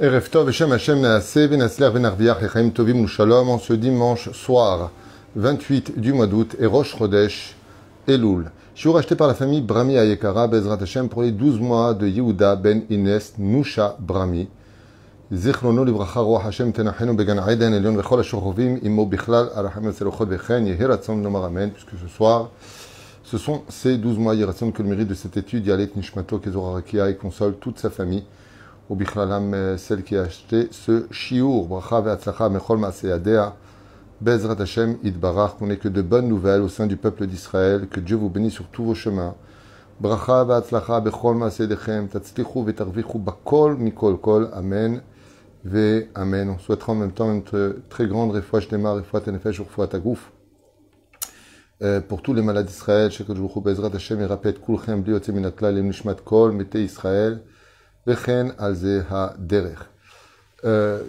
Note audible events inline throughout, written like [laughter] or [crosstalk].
en ce dimanche soir 28 du mois d'août, et Rosh Chodesh, Elul. Shiur acheté par la famille Brami Ayekara, Bezrat Hashem, pour les 12 mois de Yehuda ben Ines Nusha Brami. זיכרונו לברכה, רוח השם תנחנו בגן עדן עליון וכל השוכבים עמו בכלל, הרחם הצלחות וכן, יהי רצון לומר אמן, puisque ce soir, ce sont ces 12 mois, Yeratzon, que le mérite de cette étude, Yalet Nishmato, Kezor Arakia, et console toute sa famille, ou Bichlalam, celle qui a acheté ce Shiur, Bracha Ve'atzlacha, Mechol Maaseyadea, Bezrat Hashem, Idbarach, qu'on ait que de bonnes nouvelles au sein du peuple d'Israël, que Dieu vous bénisse sur tous vos chemins. Bracha Ve'atzlacha, Bechol Maaseyadechem, Tatzlichu Ve'tarvichu, Bakol Mikol Kol, Amen. Ve Amen. On souhaitera en même temps une très grande refouach Nema, refouach Tenefesh, refouach Tagouf. Euh, pour tous les malades d'Israël, Kulchem, Bli Yotzim Minakla, Lem Nishmat Kol, Mete Israël, Vechen Derech.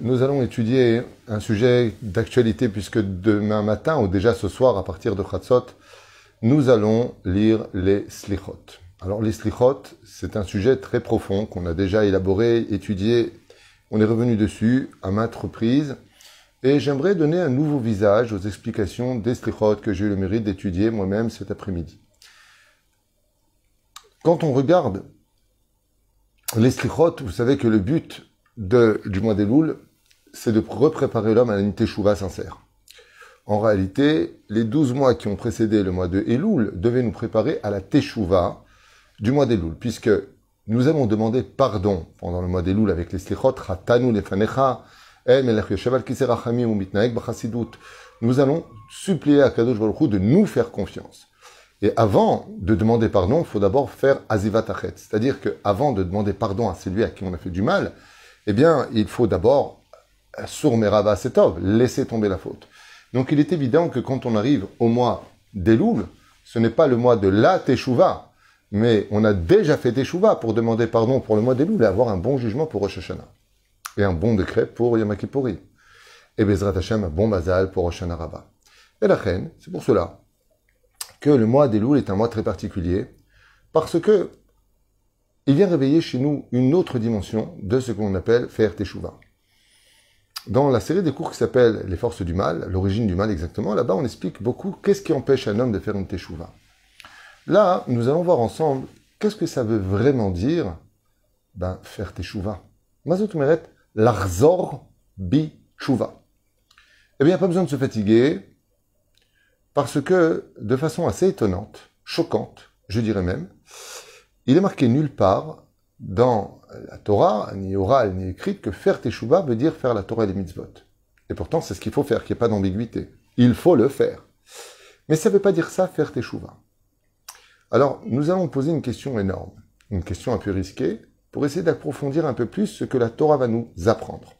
Nous allons étudier un sujet d'actualité puisque demain matin, ou déjà ce soir à partir de Chatzot, nous allons lire les Slichot. Alors les Slichot, c'est un sujet très profond qu'on a déjà élaboré, étudié on est revenu dessus à maintes reprises. Et j'aimerais donner un nouveau visage aux explications des slichot que j'ai eu le mérite d'étudier moi-même cet après-midi. Quand on regarde les slichot, vous savez que le but de, du mois des c'est de repréparer l'homme à une teshuva sincère. En réalité, les 12 mois qui ont précédé le mois de Elul devaient nous préparer à la teshuva du mois des Louls, puisque nous avons demandé pardon pendant le mois des Louls avec les slichot, Chatanu lefanecha, nous allons supplier à Kadosh Baruch de nous faire confiance. Et avant de demander pardon, il faut d'abord faire azivat achet. C'est-à-dire qu'avant de demander pardon à celui à qui on a fait du mal, eh bien, il faut d'abord sourmerava setov, laisser tomber la faute. Donc il est évident que quand on arrive au mois des Louls, ce n'est pas le mois de la teshuva, mais on a déjà fait teshuva pour demander pardon pour le mois des Louls et avoir un bon jugement pour Rosh Hashanah et un bon décret pour Yom Kippourim. Et Bezrat Hashem, un bon mazal pour Rosh Rabba. Et la reine, c'est pour cela que le mois des Louls est un mois très particulier, parce que il vient réveiller chez nous une autre dimension de ce qu'on appelle faire teshuva. Dans la série des cours qui s'appelle Les forces du mal, l'origine du mal exactement, là-bas on explique beaucoup qu'est-ce qui empêche un homme de faire une teshuva. Là, nous allons voir ensemble qu'est-ce que ça veut vraiment dire ben, faire teshuva. Mazot Meret, L'arzor bi chouva. Eh bien, pas besoin de se fatiguer, parce que, de façon assez étonnante, choquante, je dirais même, il est marqué nulle part dans la Torah, ni orale ni écrite, que faire teshuva veut dire faire la Torah et les mitzvot. Et pourtant, c'est ce qu'il faut faire, qu'il n'y ait pas d'ambiguïté. Il faut le faire. Mais ça ne veut pas dire ça, faire teshuva. Alors, nous allons poser une question énorme, une question un peu risquée, pour essayer d'approfondir un peu plus ce que la Torah va nous apprendre.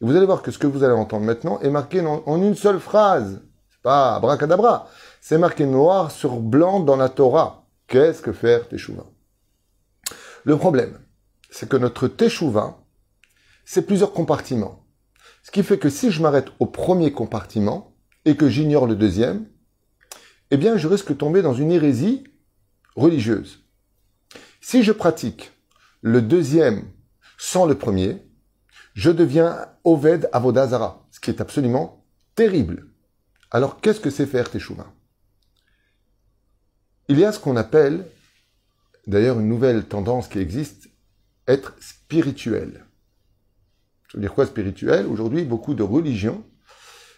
Vous allez voir que ce que vous allez entendre maintenant est marqué en, une seule phrase. Pas abracadabra. C'est marqué noir sur blanc dans la Torah. Qu'est-ce que faire Teshuvah? Le problème, c'est que notre Teshuvah, c'est plusieurs compartiments. Ce qui fait que si je m'arrête au premier compartiment et que j'ignore le deuxième, eh bien, je risque de tomber dans une hérésie religieuse. Si je pratique le deuxième sans le premier, je deviens Oved Avodazara, ce qui est absolument terrible. Alors qu'est-ce que c'est faire Teshuvah? Il y a ce qu'on appelle, d'ailleurs une nouvelle tendance qui existe, être spirituel. Ça veut dire quoi spirituel? Aujourd'hui, beaucoup de religions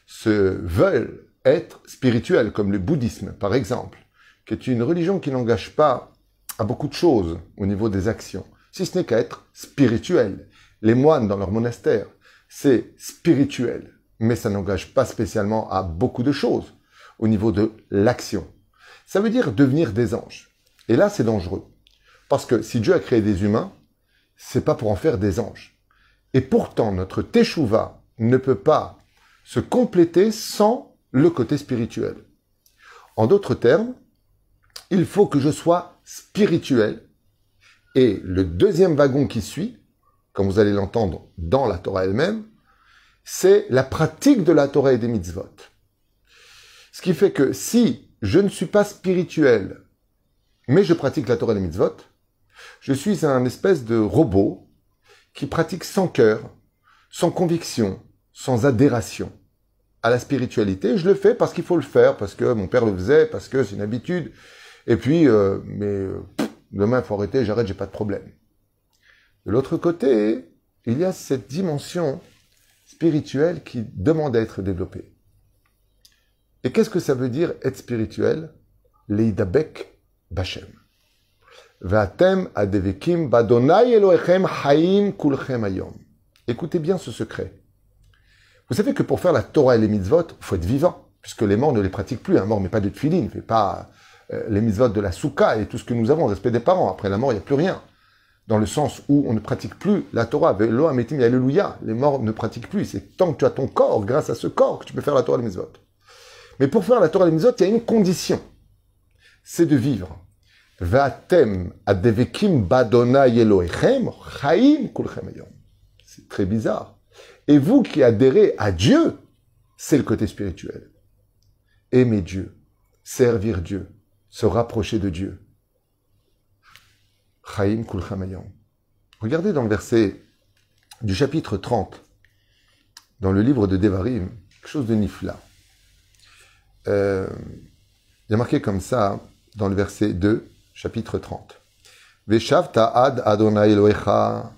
se veulent être spirituelles, comme le bouddhisme par exemple, qui est une religion qui n'engage pas à beaucoup de choses au niveau des actions si ce n'est qu'à être spirituel. Les moines dans leur monastère, c'est spirituel, mais ça n'engage pas spécialement à beaucoup de choses au niveau de l'action. Ça veut dire devenir des anges. Et là, c'est dangereux. Parce que si Dieu a créé des humains, c'est pas pour en faire des anges. Et pourtant, notre teshuva ne peut pas se compléter sans le côté spirituel. En d'autres termes, il faut que je sois spirituel et le deuxième wagon qui suit, comme vous allez l'entendre dans la Torah elle-même, c'est la pratique de la Torah et des mitzvot. Ce qui fait que si je ne suis pas spirituel, mais je pratique la Torah et les mitzvot, je suis un espèce de robot qui pratique sans cœur, sans conviction, sans adhération à la spiritualité. Je le fais parce qu'il faut le faire, parce que mon père le faisait, parce que c'est une habitude. Et puis, euh, mais euh, demain, il faut arrêter, j'arrête, j'ai pas de problème. De l'autre côté, il y a cette dimension spirituelle qui demande à être développée. Et qu'est-ce que ça veut dire être spirituel? Leidabek Bachem. Vatem. Écoutez bien ce secret. Vous savez que pour faire la Torah et les mitzvot, il faut être vivant, puisque les morts ne les pratiquent plus. Un mort mais pas de tefillin, ne fait pas euh, les mitzvot de la souka et tout ce que nous avons, respect des parents. Après la mort, il n'y a plus rien. Dans le sens où on ne pratique plus la Torah. Alléluia. Les morts ne pratiquent plus. C'est tant que tu as ton corps, grâce à ce corps, que tu peux faire la Torah et les mitzvot. Mais pour faire la Torah et les mitzvot, il y a une condition. C'est de vivre. Vatem badona C'est très bizarre. Et vous qui adhérez à Dieu, c'est le côté spirituel. Aimer Dieu, servir Dieu, se rapprocher de Dieu. Chaim Kulchamayam. Regardez dans le verset du chapitre 30, dans le livre de Devarim, quelque chose de nifla. Euh, il y a marqué comme ça, dans le verset 2, chapitre 30. Veshav ta'ad Adonai Elohecha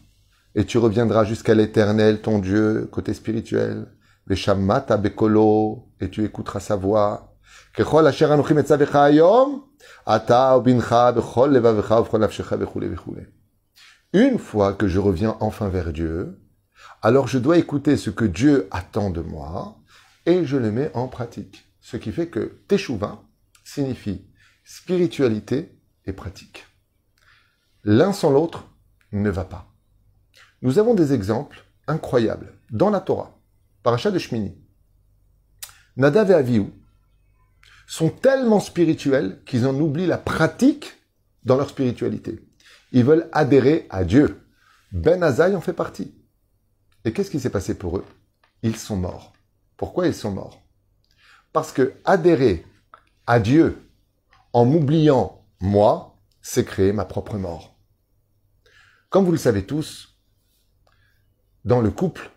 et tu reviendras jusqu'à l'éternel, ton Dieu, côté spirituel. Veshamata bekolo, et tu écouteras sa voix. Une fois que je reviens enfin vers Dieu, alors je dois écouter ce que Dieu attend de moi et je le mets en pratique. Ce qui fait que Teshuvah signifie spiritualité et pratique. L'un sans l'autre ne va pas. Nous avons des exemples incroyables dans la Torah, parachat de Shmini. Nadav et Avihu sont tellement spirituels qu'ils en oublient la pratique dans leur spiritualité. Ils veulent adhérer à Dieu. Ben Azaï en fait partie. Et qu'est-ce qui s'est passé pour eux? Ils sont morts. Pourquoi ils sont morts? Parce que adhérer à Dieu en m'oubliant moi, c'est créer ma propre mort. Comme vous le savez tous, dans le couple,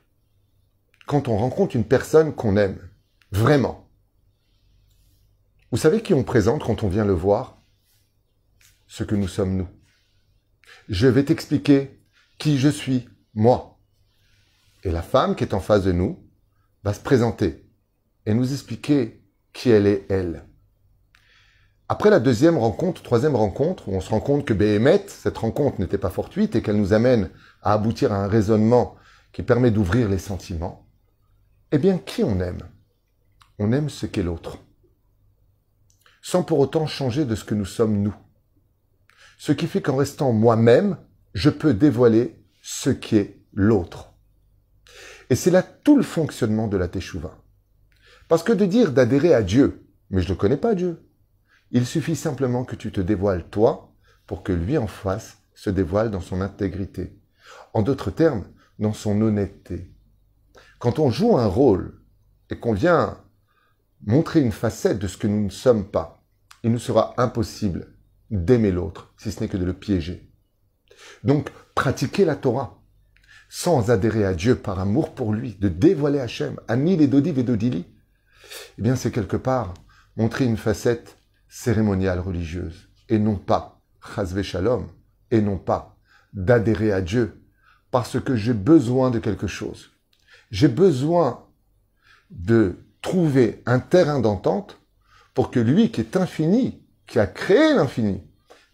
quand on rencontre une personne qu'on aime, vraiment, vous savez qui on présente quand on vient le voir? Ce que nous sommes nous. Je vais t'expliquer qui je suis, moi. Et la femme qui est en face de nous va se présenter et nous expliquer qui elle est, elle. Après la deuxième rencontre, troisième rencontre, où on se rend compte que Béhémet, cette rencontre n'était pas fortuite et qu'elle nous amène à aboutir à un raisonnement qui permet d'ouvrir les sentiments, eh bien, qui on aime? On aime ce qu'est l'autre, sans pour autant changer de ce que nous sommes nous. Ce qui fait qu'en restant moi-même, je peux dévoiler ce qui est l'autre. Et c'est là tout le fonctionnement de la Teshuvah. Parce que de dire d'adhérer à Dieu, mais je ne connais pas Dieu, il suffit simplement que tu te dévoiles toi pour que lui en face se dévoile dans son intégrité. En d'autres termes, dans son honnêteté. Quand on joue un rôle et qu'on vient montrer une facette de ce que nous ne sommes pas, il nous sera impossible d'aimer l'autre, si ce n'est que de le piéger. Donc, pratiquer la Torah, sans adhérer à Dieu par amour pour lui, de dévoiler Hachem, Anil et Dodi Vedodili, eh bien, c'est quelque part montrer une facette cérémoniale religieuse, et non pas, chasve shalom, et non pas d'adhérer à Dieu parce que j'ai besoin de quelque chose. J'ai besoin de trouver un terrain d'entente pour que lui qui est infini, qui a créé l'infini,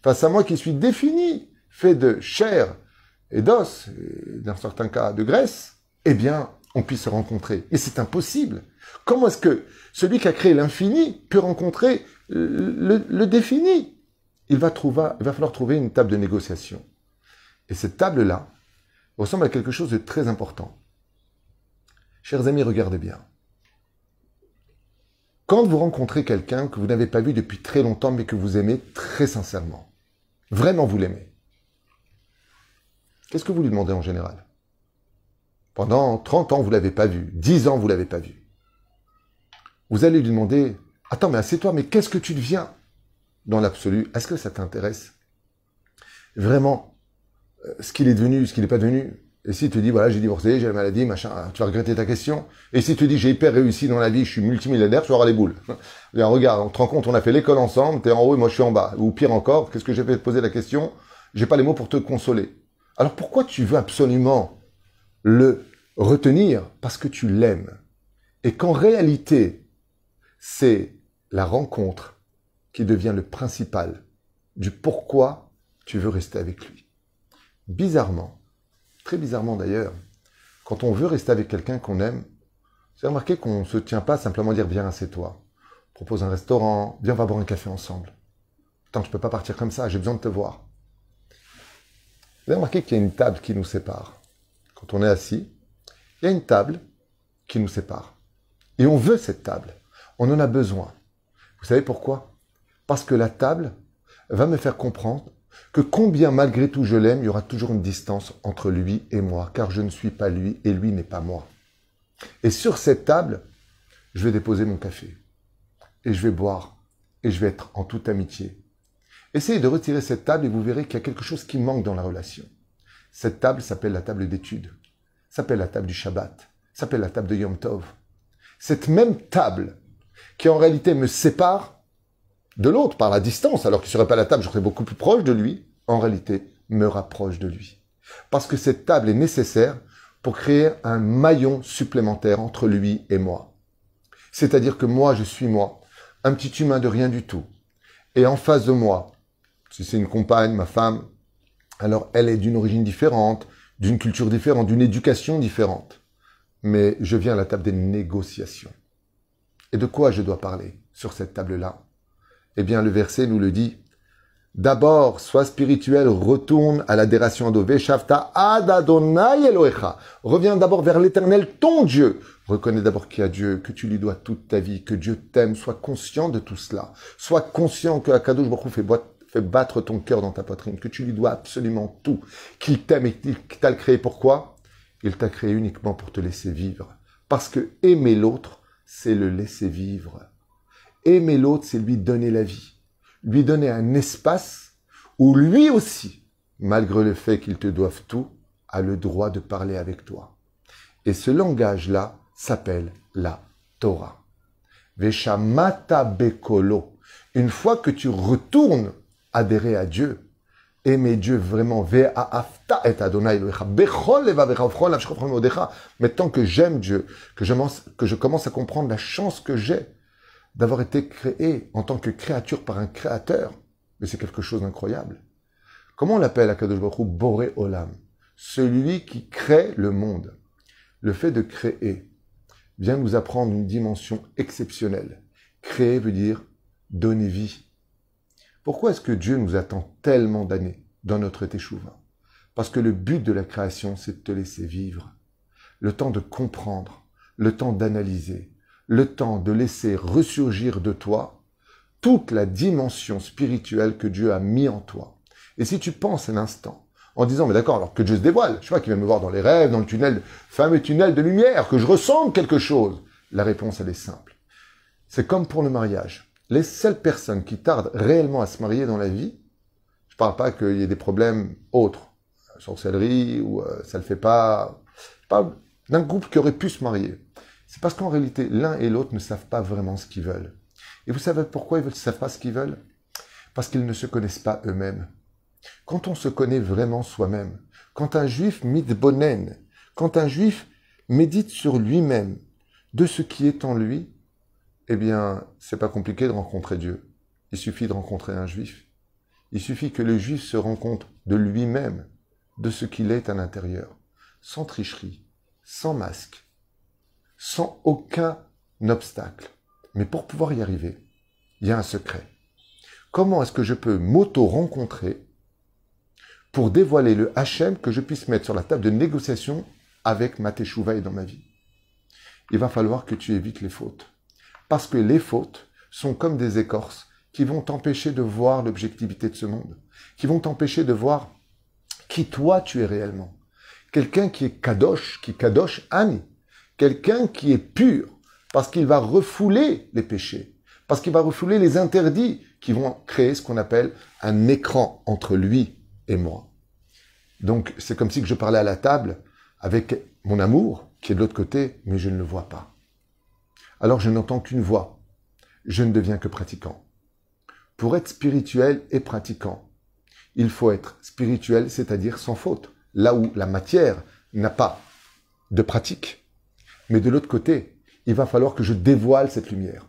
face à moi qui suis défini, fait de chair et d'os, dans certains cas de graisse, eh bien, on puisse se rencontrer. Et c'est impossible. Comment est-ce que celui qui a créé l'infini peut rencontrer le, défini? Il va, trouver, il va falloir trouver une table de négociation. Et cette table-là, ressemble à quelque chose de très important. Chers amis, regardez bien. Quand vous rencontrez quelqu'un que vous n'avez pas vu depuis très longtemps mais que vous aimez très sincèrement, vraiment vous l'aimez, qu'est-ce que vous lui demandez en général? Pendant 30 ans, vous ne l'avez pas vu, 10 ans, vous ne l'avez pas vu. Vous allez lui demander, attends, mais assieds-toi, mais qu'est-ce que tu deviens? Dans l'absolu, est-ce que ça t'intéresse? Vraiment, ce qu'il est devenu, ce qu'il n'est pas devenu, Et si tu dis, voilà, j'ai divorcé, j'ai la maladie, machin, tu vas regretter ta question. Et si tu dis, j'ai hyper réussi dans la vie, je suis multimilliardaire, tu avoir les boules. [laughs] Bien, regarde, on te rend compte, on a fait l'école ensemble, t'es en haut et moi je suis en bas. Ou pire encore, qu'est-ce que j'ai fait de poser la question? J'ai pas les mots pour te consoler. Alors pourquoi tu veux absolument le retenir? Parce que tu l'aimes. Et qu'en réalité, c'est la rencontre qui devient le principal du pourquoi tu veux rester avec lui. Bizarrement, très bizarrement d'ailleurs, quand on veut rester avec quelqu'un qu'on aime, c'est remarqué qu'on ne se tient pas simplement dire viens, c'est toi. Propose un restaurant, viens, on va boire un café ensemble. Tant je ne peux pas partir comme ça, j'ai besoin de te voir. Vous avez remarqué qu'il y a une table qui nous sépare. Quand on est assis, il y a une table qui nous sépare. Et on veut cette table. On en a besoin. Vous savez pourquoi? Parce que la table va me faire comprendre que combien malgré tout je l'aime, il y aura toujours une distance entre lui et moi, car je ne suis pas lui et lui n'est pas moi. Et sur cette table, je vais déposer mon café. Et je vais boire. Et je vais être en toute amitié. Essayez de retirer cette table et vous verrez qu'il y a quelque chose qui manque dans la relation. Cette table s'appelle la table d'étude, s'appelle la table du Shabbat, s'appelle la table de Yom Tov. Cette même table qui en réalité me sépare de l'autre par la distance, alors qu'il ne serait pas la table, je serais beaucoup plus proche de lui, en réalité me rapproche de lui. Parce que cette table est nécessaire pour créer un maillon supplémentaire entre lui et moi. C'est-à-dire que moi, je suis moi, un petit humain de rien du tout. Et en face de moi, si c'est une compagne, ma femme, alors elle est d'une origine différente, d'une culture différente, d'une éducation différente. Mais je viens à la table des négociations. Et de quoi je dois parler sur cette table-là? Eh bien, le verset nous le dit. D'abord, sois spirituel, retourne à l'adoration d'Ové, Shavta ad Adonai Elohecha. Reviens d'abord vers l'éternel, ton Dieu. Reconnais d'abord qu'il y a Dieu, que tu lui dois toute ta vie, que Dieu t'aime. Sois conscient de tout cela. Sois conscient que Akadosh Baruch fait, fait battre ton cœur dans ta poitrine, que tu lui dois absolument tout, qu'il t'aime et qu'il t'a créé. Pourquoi? Il t'a créé uniquement pour te laisser vivre. Parce que aimer l'autre, c'est le laisser vivre. Aimer l'autre, c'est lui donner la vie. Lui donner un espace où lui aussi, malgré le fait qu'il te doive tout, a le droit de parler avec toi. Et ce langage-là s'appelle la Torah. Veshamata Bekolo. Une fois que tu retournes adhérer à Dieu, aimer Dieu vraiment, mais tant que j'aime Dieu, que je commence à comprendre la chance que j'ai d'avoir été créé en tant que créature par un créateur, mais c'est quelque chose d'incroyable. Comment on l'appelle à Kadosh Baruch Boré Olam? Celui qui crée le monde. Le fait de créer vient nous apprendre une dimension exceptionnelle. Créer veut dire donner vie. Pourquoi est-ce que Dieu nous attend tellement d'années dans notre teshuva Parce que le but de la création, c'est de te laisser vivre. Le temps de comprendre, le temps d'analyser, le temps de laisser ressurgir de toi toute la dimension spirituelle que Dieu a mis en toi. Et si tu penses un instant en disant, mais d'accord, alors que Dieu se dévoile, je sais pas, qu'il vient me voir dans les rêves, dans le tunnel, fameux tunnel de lumière, que je ressente quelque chose, la réponse, elle est simple. C'est comme pour le mariage les seules personnes qui tardent réellement à se marier dans la vie, je parle pas qu'il y ait des problèmes autres, sorcellerie ou euh, ça le fait pas, je parle d'un groupe qui aurait pu se marier. C'est parce qu'en réalité, l'un et l'autre ne savent pas vraiment ce qu'ils veulent. Et vous savez pourquoi ils ne savent pas ce qu'ils veulent? Parce qu'ils ne se connaissent pas eux-mêmes. Quand on se connaît vraiment soi-même, quand un juif mitbonen, quand un juif médite sur lui-même, de ce qui est en lui, eh bien, c'est pas compliqué de rencontrer Dieu. Il suffit de rencontrer un juif. Il suffit que le juif se rende compte de lui-même, de ce qu'il est à l'intérieur, sans tricherie, sans masque, sans aucun obstacle. Mais pour pouvoir y arriver, il y a un secret. Comment est-ce que je peux m'auto-rencontrer pour dévoiler le HM que je puisse mettre sur la table de négociation avec ma teshuva et dans ma vie? Il va falloir que tu évites les fautes. Parce que les fautes sont comme des écorces qui vont t'empêcher de voir l'objectivité de ce monde, qui vont t'empêcher de voir qui toi tu es réellement. Quelqu'un qui est kadosh, qui kadosh Annie, quelqu'un qui est pur, parce qu'il va refouler les péchés, parce qu'il va refouler les interdits qui vont créer ce qu'on appelle un écran entre lui et moi. Donc c'est comme si je parlais à la table avec mon amour qui est de l'autre côté, mais je ne le vois pas. Alors je n'entends qu'une voix. Je ne deviens que pratiquant. Pour être spirituel et pratiquant, il faut être spirituel, c'est-à-dire sans faute, là où la matière n'a pas de pratique. Mais de l'autre côté, il va falloir que je dévoile cette lumière.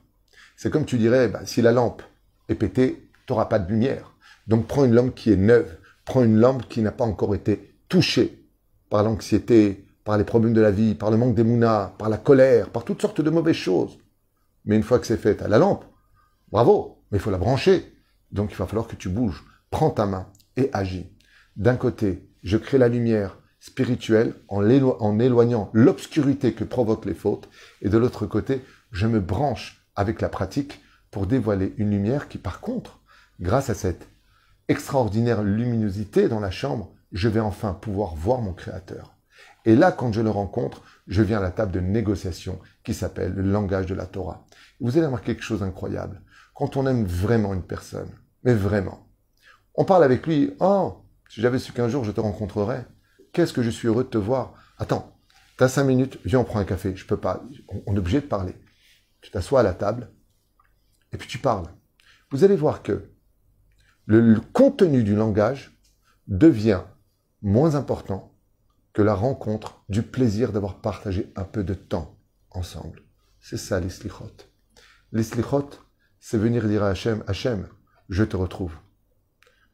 C'est comme tu dirais, bah, si la lampe est pétée, tu n'auras pas de lumière. Donc prends une lampe qui est neuve, prends une lampe qui n'a pas encore été touchée par l'anxiété, par les problèmes de la vie, par le manque d'émouna, par la colère, par toutes sortes de mauvaises choses. Mais une fois que c'est fait, à la lampe, bravo, mais il faut la brancher. Donc il va falloir que tu bouges. Prends ta main et agis. D'un côté, je crée la lumière spirituelle en, en éloignant l'obscurité que provoquent les fautes. Et de l'autre côté, je me branche avec la pratique pour dévoiler une lumière qui, par contre, grâce à cette extraordinaire luminosité dans la chambre, je vais enfin pouvoir voir mon Créateur. Et là, quand je le rencontre, je viens à la table de négociation qui s'appelle le langage de la Torah. Vous allez voir quelque chose d'incroyable. Quand on aime vraiment une personne, mais vraiment, on parle avec lui, oh, si j'avais su qu'un jour je te rencontrerais, qu'est-ce que je suis heureux de te voir. Attends, t'as cinq minutes, viens, on prend un café. Je peux pas, on est obligé de parler. Tu t'assois à la table, et puis tu parles. Vous allez voir que le contenu du langage devient moins important que la rencontre du plaisir d'avoir partagé un peu de temps ensemble. C'est ça les slichot. Les slichot, c'est venir dire à Hachem, Hachem, je te retrouve.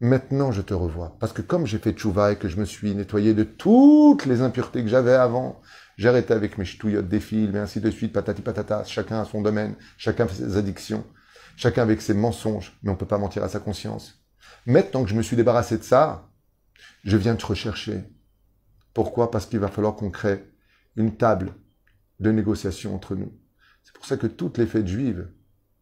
Maintenant, je te revois. Parce que comme j'ai fait tchouva et que je me suis nettoyé de toutes les impuretés que j'avais avant, j'ai arrêté avec mes ch'touillottes des fils, et ainsi de suite, patati patata, chacun a son domaine, chacun fait ses addictions, chacun avec ses mensonges, mais on ne peut pas mentir à sa conscience. Maintenant que je me suis débarrassé de ça, je viens te rechercher. Pourquoi? Parce qu'il va falloir qu'on crée une table de négociation entre nous. C'est pour ça que toutes les fêtes juives,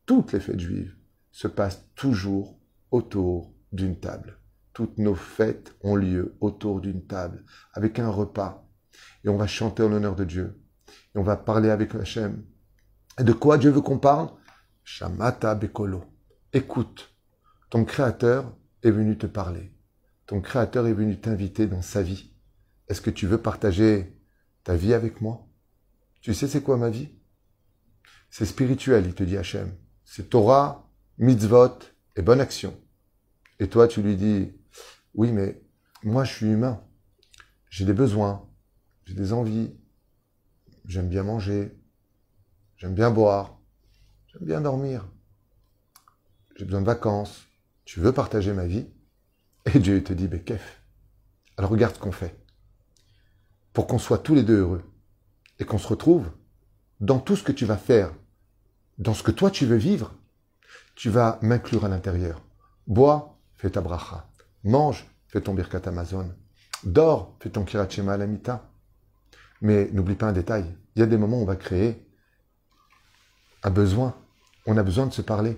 toutes les fêtes juives, se passent toujours autour d'une table. Toutes nos fêtes ont lieu autour d'une table, avec un repas. Et on va chanter en l'honneur de Dieu. Et on va parler avec Hachem. Et de quoi Dieu veut qu'on parle? Shamata Bekolo. Écoute, ton Créateur est venu te parler. Ton Créateur est venu t'inviter dans sa vie. Est-ce que tu veux partager ta vie avec moi? Tu sais c'est quoi ma vie? C'est spirituel, il te dit Hachem. C'est Torah, mitzvot et bonne action. Et toi, tu lui dis, oui, mais moi, je suis humain. J'ai des besoins, j'ai des envies. J'aime bien manger, j'aime bien boire, j'aime bien dormir. J'ai besoin de vacances. Tu veux partager ma vie? Et Dieu te dit, Bekef. Alors regarde ce qu'on fait pour qu'on soit tous les deux heureux et qu'on se retrouve dans tout ce que tu vas faire, dans ce que toi tu veux vivre, tu vas m'inclure à l'intérieur. Bois, fais ta bracha. Mange, fais ton birkat Amazon. Dors, fais ton kirachema alamita. Mais n'oublie pas un détail. Il y a des moments où on va créer un besoin. On a besoin de se parler.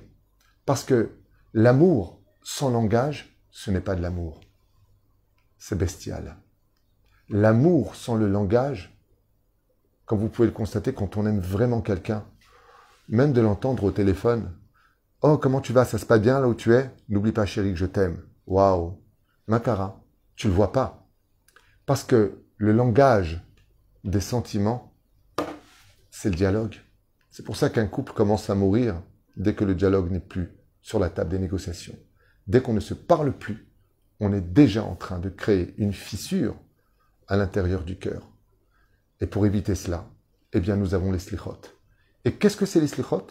Parce que l'amour sans langage, ce n'est pas de l'amour. C'est bestial. L'amour sans le langage, comme vous pouvez le constater quand on aime vraiment quelqu'un, même de l'entendre au téléphone, Oh, comment tu vas? Ça se passe bien là où tu es? N'oublie pas, chérie, que je t'aime. Waouh Makara, tu le vois pas. Parce que le langage des sentiments, c'est le dialogue. C'est pour ça qu'un couple commence à mourir dès que le dialogue n'est plus sur la table des négociations. Dès qu'on ne se parle plus, on est déjà en train de créer une fissure à l'intérieur du cœur. Et pour éviter cela, eh bien, nous avons les slichot. Et qu'est-ce que c'est les slichot?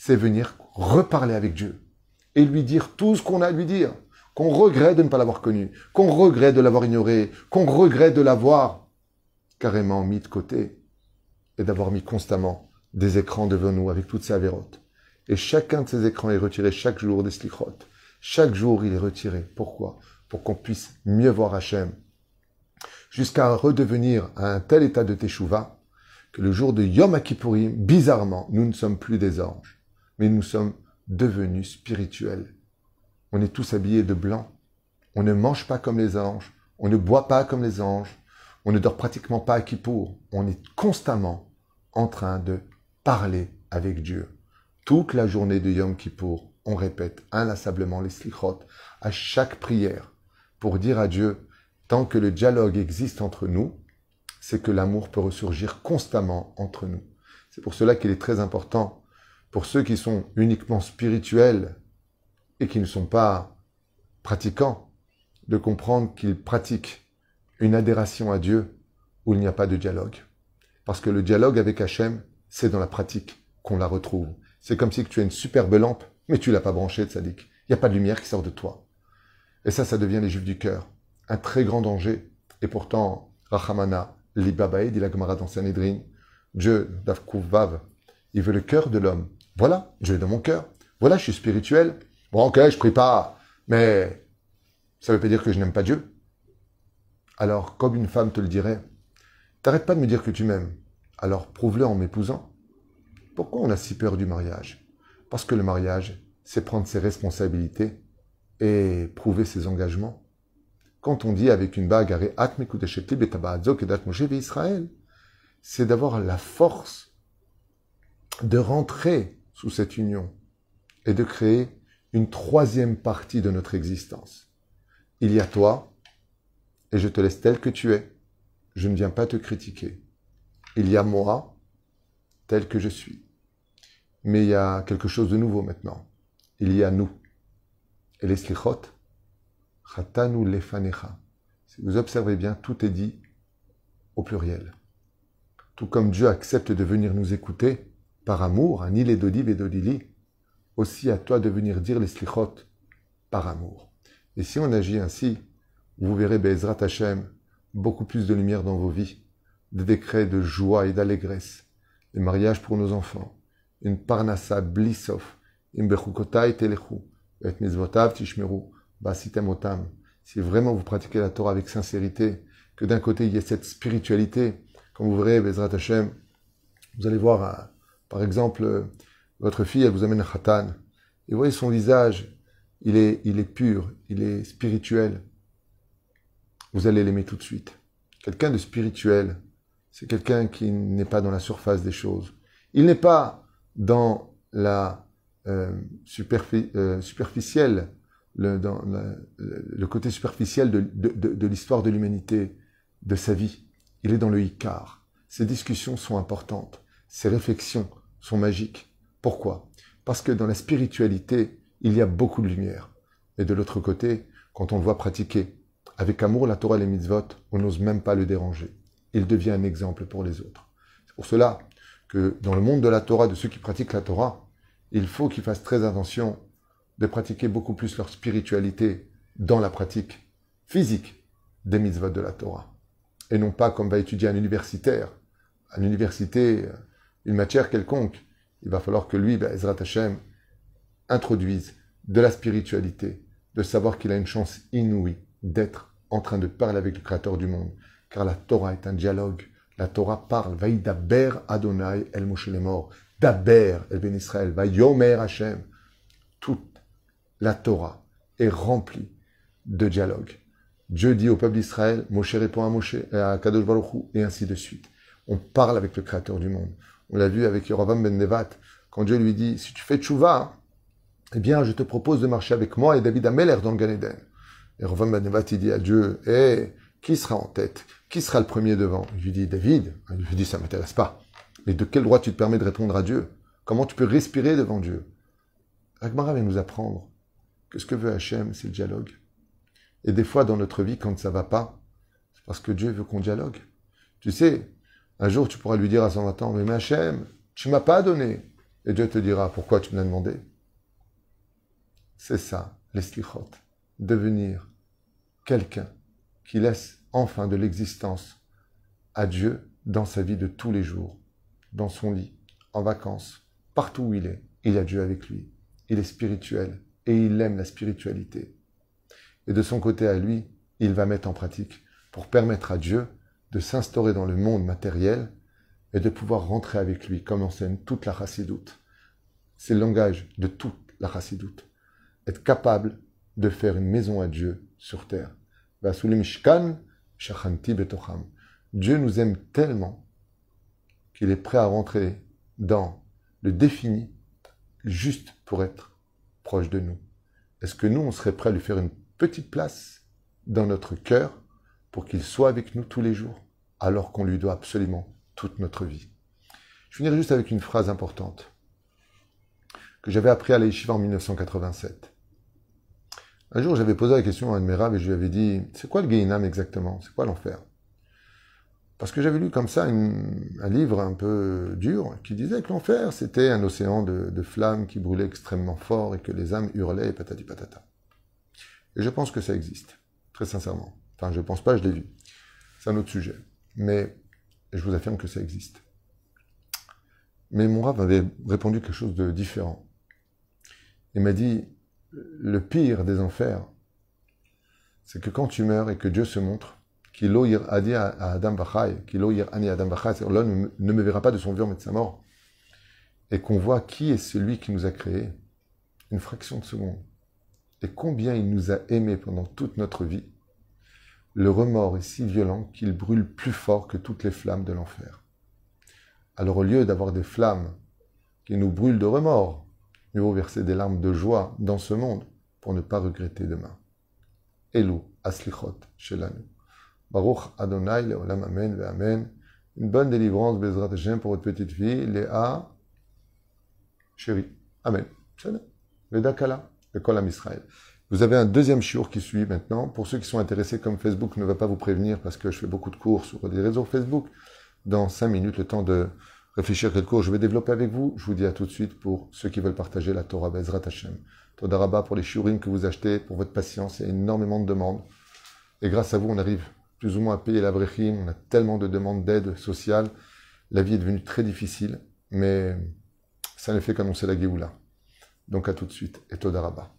C'est venir reparler avec Dieu et lui dire tout ce qu'on a à lui dire, qu'on regrette de ne pas l'avoir connu, qu'on regrette de l'avoir ignoré, qu'on regrette de l'avoir carrément mis de côté et d'avoir mis constamment des écrans devant nous avec toutes ces avérotes. Et chacun de ces écrans est retiré chaque jour des slichot. Chaque jour, il est retiré. Pourquoi? Pour qu'on puisse mieux voir Hachem, jusqu'à redevenir à un tel état de teshuva que le jour de Yom Kippourim, bizarrement, nous ne sommes plus des anges, mais nous sommes devenus spirituels. On est tous habillés de blanc. On ne mange pas comme les anges. On ne boit pas comme les anges. On ne dort pratiquement pas à Kippour. On est constamment en train de parler avec Dieu. Toute la journée de Yom Kippour, on répète inlassablement les slichot à chaque prière pour dire à Dieu Tant que le dialogue existe entre nous, c'est que l'amour peut ressurgir constamment entre nous. C'est pour cela qu'il est très important pour ceux qui sont uniquement spirituels et qui ne sont pas pratiquants, de comprendre qu'ils pratiquent une adhération à Dieu où il n'y a pas de dialogue. Parce que le dialogue avec Hachem, c'est dans la pratique qu'on la retrouve. C'est comme si tu as une superbe lampe, mais tu l'as pas branchée, tzaddik. Il n'y a pas de lumière qui sort de toi. Et ça, ça devient les juifs du cœur. Un très grand danger. Et pourtant, Rachamana, Libabae, dit la Gemara dans Sanhedrin, Dieu, Vav, il veut le cœur de l'homme. Voilà, Dieu est dans mon cœur. Voilà, je suis spirituel. Bon, ok, je prie pas, mais ça veut pas dire que je n'aime pas Dieu. Alors, comme une femme te le dirait, t'arrêtes pas de me dire que tu m'aimes. Alors, prouve-le en m'épousant. Pourquoi on a si peur du mariage? Parce que le mariage, c'est prendre ses responsabilités et prouver ses engagements. Quand on dit avec une bague, c'est d'avoir la force de rentrer sous cette union et de créer une troisième partie de notre existence. Il y a toi, et je te laisse tel que tu es. Je ne viens pas te critiquer. Il y a moi, tel que je suis. Mais il y a quelque chose de nouveau maintenant. Il y a nous. Et les slichot, chatanu lefanecha. Si vous observez bien, tout est dit au pluriel. Tout comme Dieu accepte de venir nous écouter par amour, un île d'olive et d'odili, aussi à toi de venir dire les slichot par amour. Et si on agit ainsi, vous verrez Bezrat Hashem, beaucoup plus de lumière dans vos vies, des décrets de joie et d'allégresse, des mariages pour nos enfants, une parnassa blissof, imbechukotai telechu, et mizvotav tishmeru, basitem otam. Si vraiment vous pratiquez la Torah avec sincérité, que d'un côté il y ait cette spiritualité, comme vous verrez Bezrat Hashem, vous allez voir, euh, par exemple, euh, votre fille, elle vous amène un khatan. Et vous voyez son visage, il est, il est pur, il est spirituel. Vous allez l'aimer tout de suite. Quelqu'un de spirituel, c'est quelqu'un qui n'est pas dans la surface des choses. Il n'est pas dans la euh, euh superficielle, le, dans le côté superficiel de, de, de l'histoire de l'humanité, de sa vie. Il est dans le Icar. Ses discussions sont importantes. Ses réflexions sont magiques. Pourquoi? Parce que dans la spiritualité, il y a beaucoup de lumière. Et de l'autre côté, quand on le voit pratiquer avec amour la Torah et les mitzvot, on n'ose même pas le déranger. Il devient un exemple pour les autres. C'est pour cela que dans le monde de la Torah, de ceux qui pratiquent la Torah, il faut qu'ils fassent très attention de pratiquer beaucoup plus leur spiritualité dans la pratique physique des mitzvot de la Torah. Et non pas comme va étudier un universitaire, à l'université, une matière quelconque, il va falloir que lui, ben, Ezrat Hashem, introduise de la spiritualité, de savoir qu'il a une chance inouïe d'être en train de parler avec le Créateur du monde. Car la Torah est un dialogue. La Torah parle. daber Adonai el Moshe morts. Daber el Ben Israël. Yomer Hashem. Toute la Torah est remplie de dialogue. Dieu dit au peuple d'Israël, Moshe répond à Moshe, à Kadosh Baruch et ainsi de suite. On parle avec le Créateur du monde. On l'a vu avec Yerovam ben Nevat, quand Dieu lui dit, si tu fais tchouva, eh bien, je te propose de marcher avec moi et David Ameller dans le Gan Eden. Et Yerovam ben Nevat, il dit à Dieu, eh, qui sera en tête? Qui sera le premier devant Il lui dit, David. Il lui dit, ça m'intéresse pas. Mais de quel droit tu te permets de répondre à Dieu? Comment tu peux respirer devant Dieu Agmara vient nous apprendre que ce que veut Hachem, c'est le dialogue. Et des fois, dans notre vie, quand ça va pas, c'est parce que Dieu veut qu'on dialogue. Tu sais, un jour, tu pourras lui dire à son attend, mais Hachem, tu m'as pas donné. Et Dieu te dira, pourquoi tu me l'as demandé? C'est ça, l'eslichot. Devenir quelqu'un qui laisse enfin de l'existence à Dieu dans sa vie de tous les jours, dans son lit, en vacances, partout où il est. Il a Dieu avec lui. Il est spirituel et il aime la spiritualité. Et de son côté à lui, il va mettre en pratique pour permettre à Dieu de s'instaurer dans le monde matériel et de pouvoir rentrer avec lui, comme enseigne toute la chassidoute. C'est le langage de toute la chassidoute. Être capable de faire une maison à Dieu sur terre. Dieu nous aime tellement qu'il est prêt à rentrer dans le défini juste pour être proche de nous. Est-ce que nous, on serait prêt à lui faire une petite place dans notre cœur pour qu'il soit avec nous tous les jours. alors qu'on lui doit absolument toute notre vie. Je finirai juste avec une phrase importante que j'avais appris à l'Aïshiva en 1987. Un jour, j'avais posé la question à un de et je lui avais dit, c'est quoi le Gehinam exactement? C'est quoi l'enfer? Parce que j'avais lu comme ça un livre un peu dur qui disait que l'enfer, c'était un océan de, flammes qui brûlait extrêmement fort et que les âmes hurlaient et patati patata. Et je pense que ça existe, très sincèrement. Enfin, je pense pas, je l'ai vu. C'est un autre sujet. Mais je vous affirme que ça existe. Mais mon rave avait répondu quelque chose de différent. Il m'a dit, le pire des enfers, c'est que quand tu meurs et que Dieu se montre, qu'il a dit à Adam Bachai, qu'il ani Adam Bachai, l'homme ne me verra pas de son vivant mais de sa mort, et qu'on voit qui est celui qui nous a créés, une fraction de seconde, et combien il nous a aimés pendant toute notre vie, le remords est si violent qu'il brûle plus fort que toutes les flammes de l'enfer. Alors au lieu d'avoir des flammes qui nous brûlent de remords, nous vaut verser des larmes de joie dans ce monde pour ne pas regretter demain. Elou, Aslichot, Shelanu. Baruch Adonai, Leolam Amen, ve Amen. Une bonne délivrance, Bezrat Hashem, pour votre petite fille, Léa, chérie. Amen. Vedakala, le Kolam Israël. Vous avez un deuxième shiur qui suit maintenant. Pour ceux qui sont intéressés, comme Facebook ne va pas vous prévenir parce que je fais beaucoup de cours sur des réseaux Facebook, dans cinq minutes, le temps de réfléchir quel cours je vais développer avec vous, je vous dis à tout de suite pour ceux qui veulent partager la Torah Bezrat Hashem. Todaraba pour les shiurim que vous achetez, pour votre patience, il y a énormément de demandes. Et grâce à vous, on arrive plus ou moins à payer la brechim, on a tellement de demandes d'aide sociale. La vie est devenue très difficile, mais ça ne fait qu'annoncer la Géoula. Donc à tout de suite et Todaraba.